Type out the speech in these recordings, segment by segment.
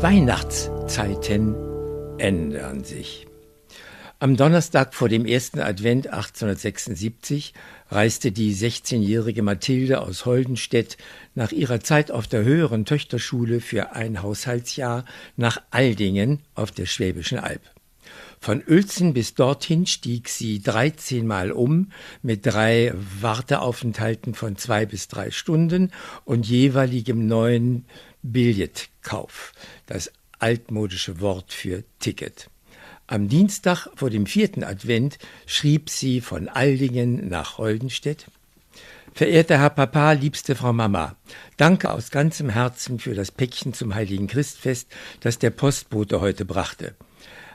Weihnachtszeiten ändern sich. Am Donnerstag vor dem ersten Advent 1876 reiste die 16-jährige Mathilde aus Holdenstedt nach ihrer Zeit auf der höheren Töchterschule für ein Haushaltsjahr nach Aldingen auf der Schwäbischen Alb. Von Uelzen bis dorthin stieg sie 13 Mal um mit drei Warteaufenthalten von zwei bis drei Stunden und jeweiligem neuen Billetkauf, das altmodische Wort für Ticket. Am Dienstag vor dem vierten Advent schrieb sie von Aldingen nach Holdenstedt. Verehrter Herr Papa, liebste Frau Mama, danke aus ganzem Herzen für das Päckchen zum Heiligen Christfest, das der Postbote heute brachte.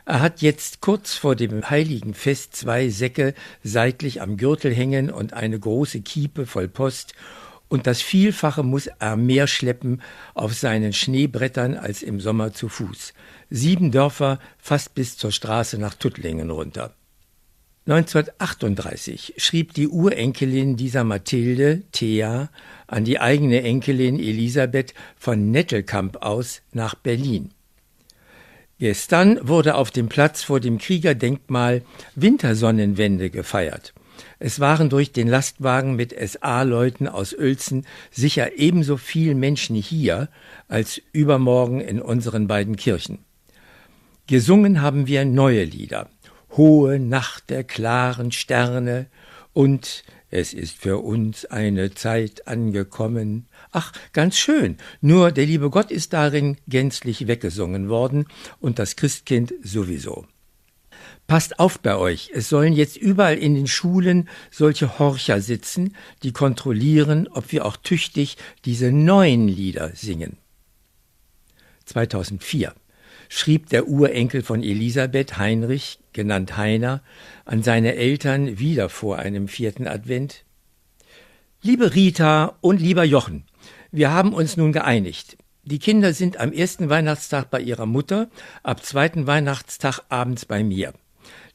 Er hat jetzt kurz vor dem heiligen Fest zwei Säcke seitlich am Gürtel hängen und eine große Kiepe voll Post und das Vielfache muss er mehr schleppen auf seinen Schneebrettern als im Sommer zu Fuß. Sieben Dörfer fast bis zur Straße nach Tuttlingen runter. 1938 schrieb die Urenkelin dieser Mathilde, Thea, an die eigene Enkelin Elisabeth von Nettelkamp aus nach Berlin. Gestern wurde auf dem Platz vor dem Kriegerdenkmal Wintersonnenwende gefeiert. Es waren durch den Lastwagen mit SA-Leuten aus Uelzen sicher ebenso viel Menschen hier als übermorgen in unseren beiden Kirchen. Gesungen haben wir neue Lieder. Hohe Nacht der klaren Sterne und es ist für uns eine Zeit angekommen. Ach, ganz schön. Nur der liebe Gott ist darin gänzlich weggesungen worden und das Christkind sowieso. Passt auf bei euch. Es sollen jetzt überall in den Schulen solche Horcher sitzen, die kontrollieren, ob wir auch tüchtig diese neuen Lieder singen. 2004 schrieb der Urenkel von Elisabeth Heinrich, genannt Heiner, an seine Eltern wieder vor einem vierten Advent. Liebe Rita und lieber Jochen, wir haben uns nun geeinigt. Die Kinder sind am ersten Weihnachtstag bei ihrer Mutter, ab zweiten Weihnachtstag abends bei mir.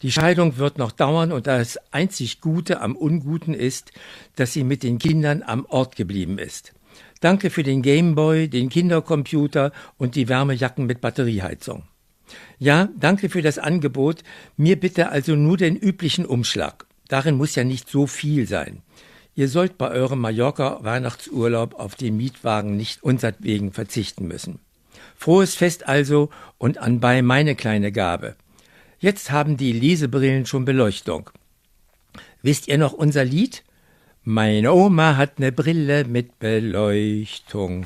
Die Scheidung wird noch dauern und das einzig Gute am Unguten ist, dass sie mit den Kindern am Ort geblieben ist. Danke für den Gameboy, den Kindercomputer und die Wärmejacken mit Batterieheizung. Ja, danke für das Angebot. Mir bitte also nur den üblichen Umschlag. Darin muss ja nicht so viel sein. Ihr sollt bei eurem Mallorca-Weihnachtsurlaub auf den Mietwagen nicht unsertwegen verzichten müssen. Frohes Fest also und anbei meine kleine Gabe. Jetzt haben die Lesebrillen schon Beleuchtung. Wisst ihr noch unser Lied? Meine Oma hat ne Brille mit Beleuchtung.